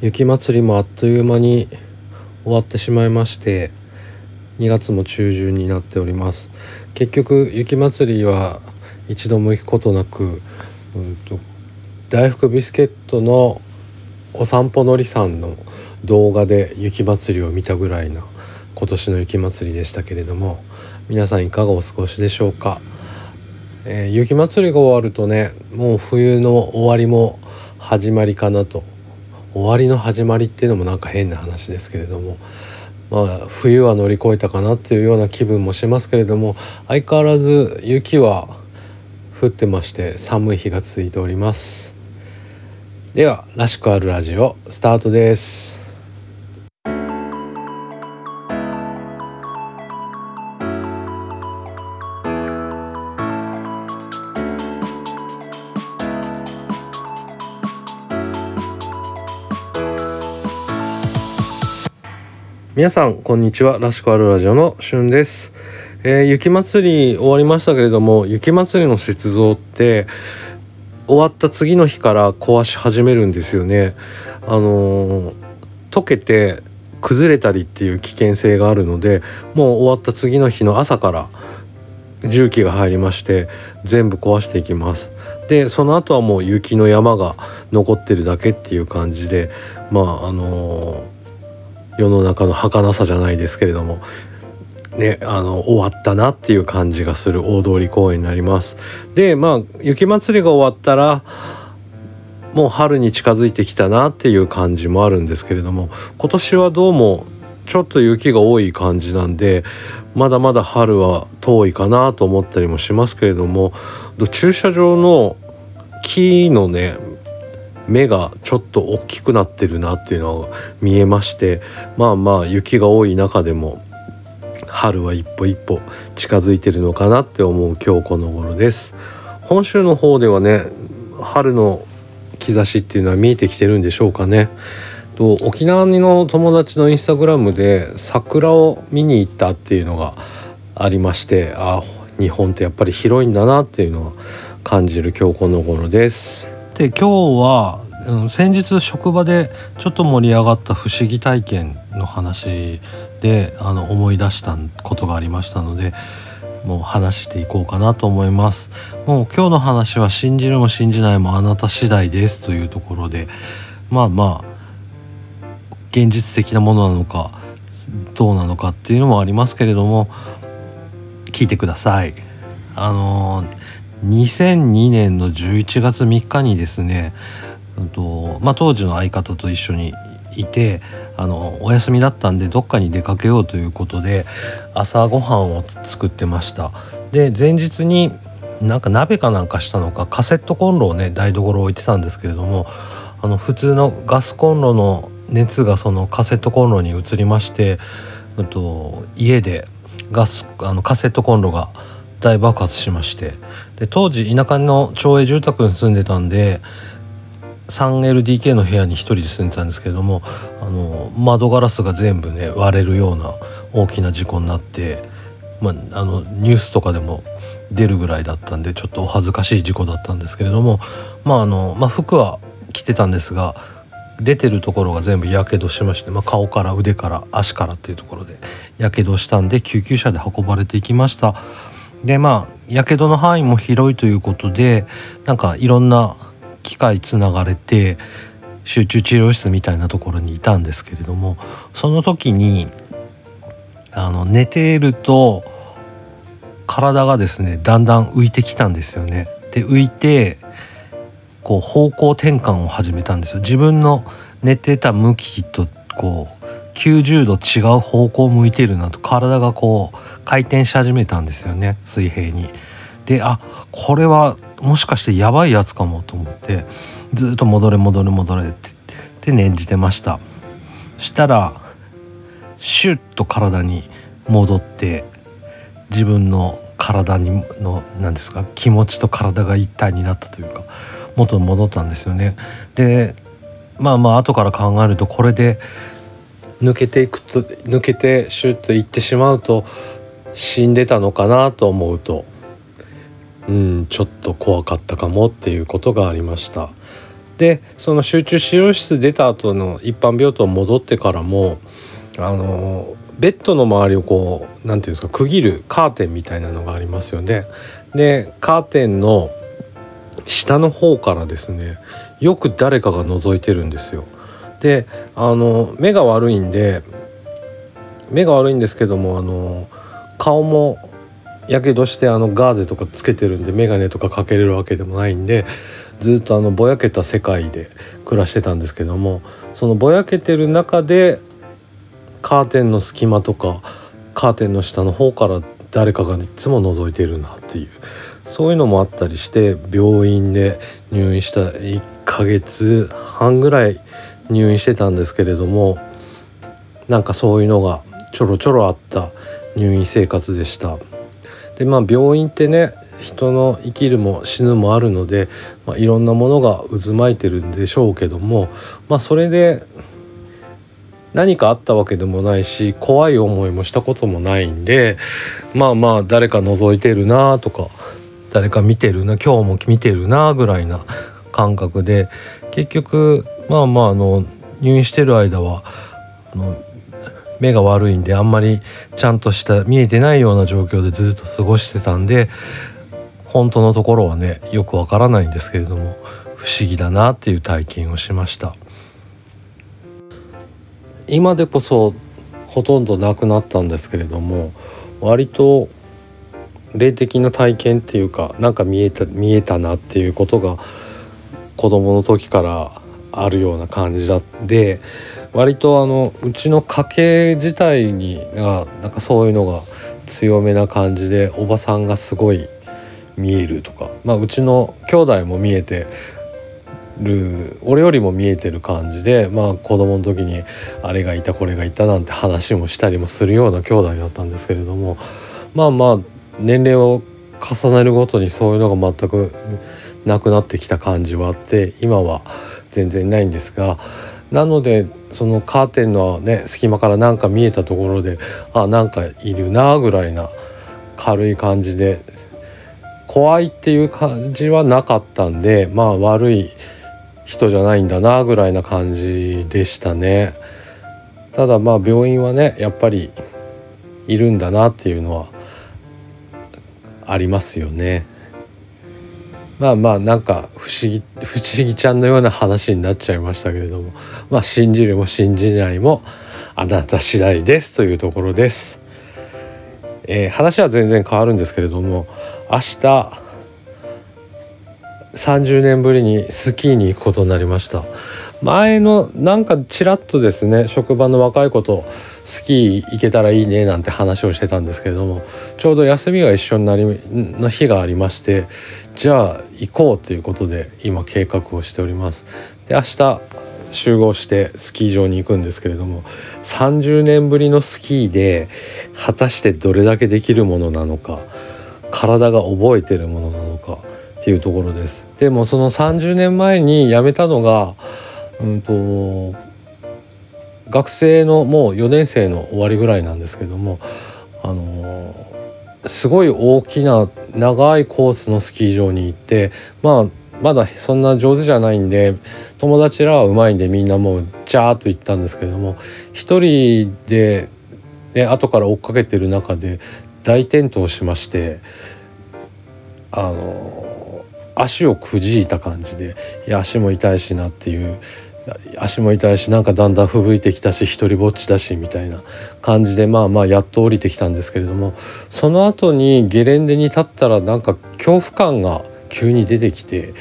雪まつりもあっという間に終わってしまいまして2月も中旬になっております。結局雪まつりは一度も行くことなく、うんと、大福ビスケットのお散歩のりさんの動画で雪まつりを見たぐらいな今年の雪まつりでしたけれども皆さんいかがお過ごしでしょうか、えー、雪まつりが終わるとねもう冬の終わりも始まりかなと終わりの始まりっていうのもなんか変な話ですけれどもまあ冬は乗り越えたかなっていうような気分もしますけれども相変わらず雪は降ってまして寒い日が続いております。では「らしくあるラジオ」スタートです。皆さんこんにちは。らしくあるラジオのしゅんです、えー、雪まつり終わりましたけれども雪まつりの雪像って終わった次の日から壊し始めるんですよね。あのー、溶けて崩れたりっていう危険性があるのでもう終わった次の日の朝から重機が入りまして全部壊していきます。でその後はもう雪の山が残ってるだけっていう感じでまああのー世の中の儚さじゃないですけれどもね、あの終わったなっていう感じがする大通公園になります。でまあ雪まつりが終わったらもう春に近づいてきたなっていう感じもあるんですけれども今年はどうもちょっと雪が多い感じなんでまだまだ春は遠いかなと思ったりもしますけれども駐車場の木のね目がちょっと大きくなってるなっていうのが見えましてまあまあ雪が多い中でも春は一歩一歩近づいてるのかなって思う今日この頃です。本州の方ではね春の兆しっていうのは見えてきてるんでしょうかね。と沖縄の友達のインスタグラムで桜を見に行ったっていうのがありましてあ日本ってやっぱり広いんだなっていうのを感じる今日この頃です。で今日は、うん、先日職場でちょっと盛り上がった不思議体験の話であの思い出したことがありましたのでもう話していこうかなと思います。もう今日の話は信じるも信じないもあなた次第ですというところでまあまあ現実的なものなのかどうなのかっていうのもありますけれども聞いてください。あのー2002年の11月3日にですね、うんとまあ、当時の相方と一緒にいてあのお休みだったんでどっかに出かけようということで朝ごはんを作ってました。で前日になんか鍋かなんかしたのかカセットコンロをね台所置いてたんですけれどもあの普通のガスコンロの熱がそのカセットコンロに移りまして、うんと家でガスあのカセットコンロが大爆発しましてで当時田舎の町営住宅に住んでたんで 3LDK の部屋に1人で住んでたんですけれどもあの窓ガラスが全部ね割れるような大きな事故になって、まあ、あのニュースとかでも出るぐらいだったんでちょっとお恥ずかしい事故だったんですけれどもまああの、まあ、服は着てたんですが出てるところが全部やけどしまして、まあ、顔から腕から足からっていうところでやけどしたんで救急車で運ばれていきました。でまあやけどの範囲も広いということでなんかいろんな機械つながれて集中治療室みたいなところにいたんですけれどもその時にあの寝ていると体がですねだんだん浮いてきたんですよね。で浮いてこう方向転換を始めたんですよ。自分の寝てた向きとこう90度違う方向を向いてるなと体がこう回転し始めたんですよね水平に。であこれはもしかしてやばいやつかもと思ってずっと戻れ戻れ戻れってって念じてましたしたらシュッと体に戻って自分の体にの何ですか気持ちと体が一体になったというか元に戻ったんですよねでまあまあ後から考えるとこれで抜けていくと抜けてシュッといってしまうと死んでたのかなと思うとうんちょっと怖かったかもっていうことがありましたでその集中治療室出た後の一般病棟戻ってからもあのベッドの周りをこう何て言うんですか区切るカーテンみたいなのがありますよね。でカーテンの下の方からですねよく誰かが覗いてるんですよ。であの目が悪いんで目が悪いんですけどもあの顔もやけどしてあのガーゼとかつけてるんで眼鏡とかかけれるわけでもないんでずっとあのぼやけた世界で暮らしてたんですけどもそのぼやけてる中でカーテンの隙間とかカーテンの下の方から誰かがいつも覗いてるなっていうそういうのもあったりして病院で入院した1ヶ月半ぐらい入院してたんですけれどもなんかそういうのがちょろちょろあった入院生活でした。でまあ病院ってね人の生きるも死ぬもあるので、まあ、いろんなものが渦巻いてるんでしょうけどもまあそれで何かあったわけでもないし怖い思いもしたこともないんでまあまあ誰か覗いてるなとか誰か見てるな今日も見てるなぐらいな感覚で結局まあまああの入院してる間はあの目が悪いんであんまりちゃんとした見えてないような状況でずっと過ごしてたんで本当のところはねよくわからないんですけれども不思議だなっていう体験をしました。今でこそほとんどなくなったんですけれども割と霊的な体験っていうかなんか見えた見えたなっていうことが子供の時からあるような感じだで割とあのうちの家系自体にがなんかそういうのが強めな感じでおばさんがすごい見えるとか、まあ、うちの兄弟も見えてる俺よりも見えてる感じでまあ子供の時にあれがいたこれがいたなんて話もしたりもするような兄弟だったんですけれどもまあまあ年齢を重ねるごとにそういうのが全くなくなってきた感じはあって今は全然ないんですがなのでそのカーテンのね隙間からなんか見えたところであなんかいるなぐらいな軽い感じで怖いっていう感じはなかったんでまあ悪い人じゃないんだなぐらいな感じでしたね。ただまあ病院はねやっぱりいるんだなっていうのはありますよね。まあまあなんか不思議不思議ちゃんのような話になっちゃいましたけれどもまあ信じるも信じないもあなた次第ですというところです。えー、話は全然変わるんですけれども明日30年ぶりにスキーに行くことになりました前のなんかちらっとですね職場の若い子とスキー行けたらいいねなんて話をしてたんですけれどもちょうど休みが一緒になりの日がありましてじゃあ行こうということで今計画をしております。で明日集合してスキー場に行くんですけれども30年ぶりのスキーで果たしてどれだけできるものなのか体が覚えてるものなのかっていうところです。でもその30年前に辞めたのがうんと学生のもう4年生の終わりぐらいなんですけどもあのすごい大きな長いコースのスキー場に行ってまあまだそんな上手じゃないんで友達らはうまいんでみんなもうジャーッと行ったんですけども一人で、ね、後から追っかけてる中で大転倒しましてあの足をくじいた感じでいや足も痛いしなっていう足も痛いしなんかだんだん吹雪いてきたし一人ぼっちだしみたいな感じでまあまあやっと降りてきたんですけれどもその後にゲレンデに立ったらなんか恐怖感が急に出てきて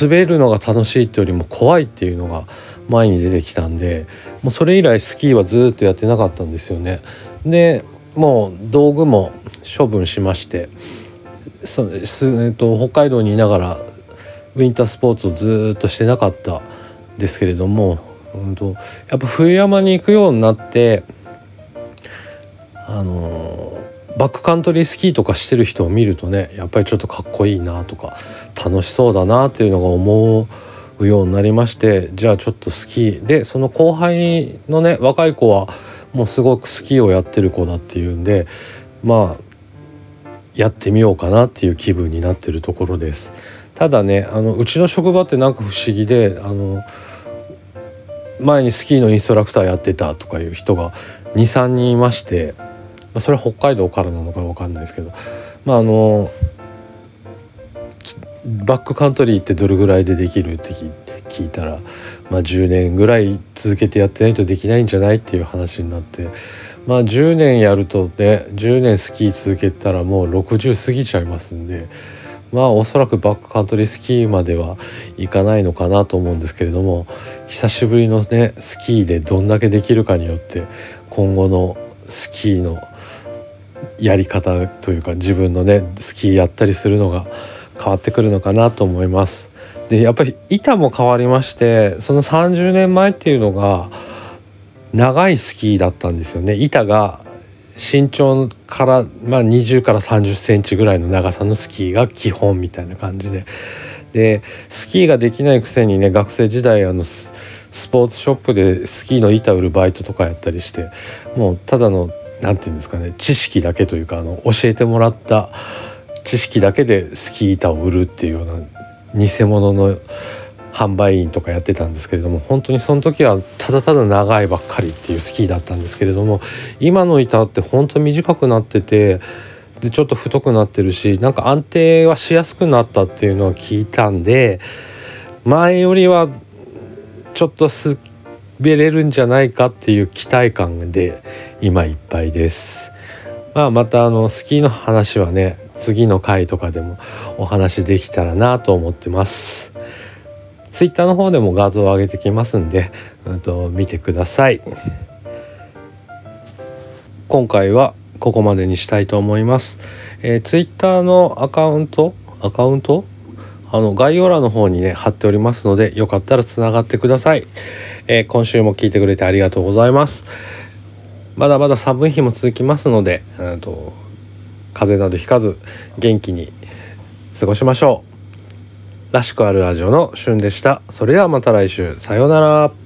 滑るのが楽しいってよりも怖いっていうのが前に出てきたんでもうそれ以来スキーはずっとやってなかったんですよね。でもう道具も処分しましてそ、えっと、北海道にいながらウィンタースポーツをずっとしてなかったですけれども、うんと、やっぱ冬山に行くようになってあのバックカントリースキーとかしてる人を見るとねやっぱりちょっとかっこいいなとか楽しそうだなっていうのが思うようになりましてじゃあちょっとスキーでその後輩のね若い子はもうすごくスキーをやってる子だっていうんでまあやってみようかなっていう気分になってるところです。ただねあのうちの職場ってなんか不思議であの前にスキーのインストラクターやってたとかいう人が23人いましてそれは北海道からなのか分かんないですけどまああのバックカントリーってどれぐらいでできるって聞いたら、まあ、10年ぐらい続けてやってないとできないんじゃないっていう話になってまあ10年やるとね10年スキー続けたらもう60過ぎちゃいますんでまあおそらくバックカントリースキーまではいかないのかなと思うんですけれども久しぶりのねスキーでどんだけできるかによって今後のスキーのやり方というか自分のねスキーやったりするのが変わってくるのかなと思います。でやっぱり板も変わりましてその30年前っていうのが長いスキーだったんですよね板が身長から、まあ、20から30センチぐらいの長さのスキーが基本みたいな感じで。でスキーができないくせにね学生時代あのスポーツショップでスキーの板売るバイトとかやったりしてもうただの何て言うんですかね知識だけというかあの教えてもらった知識だけでスキー板を売るっていうような偽物の販売員とかやってたんですけれども本当にその時はただただ長いばっかりっていうスキーだったんですけれども今の板って本当短くなっててでちょっと太くなってるしなんか安定はしやすくなったっていうのは聞いたんで前よりはちょっと滑れるんじゃないかっていう期待感で今いっぱいです。まあ、またあのスキーの話はね次の回とかでもお話できたらなと思ってます。ツイッターの方でも画像を上げてきますんで、うんと、見てください。今回はここまでにしたいと思います。えー、ツイッターのアカウントアカウント？あの概要欄の方にね貼っておりますのでよかったらつながってください、えー、今週も聞いてくれてありがとうございますまだまだ寒い日も続きますので、うんと風邪などひかず元気に過ごしましょうらしくあるラジオのしゅんでした。それではまた来週。さようなら。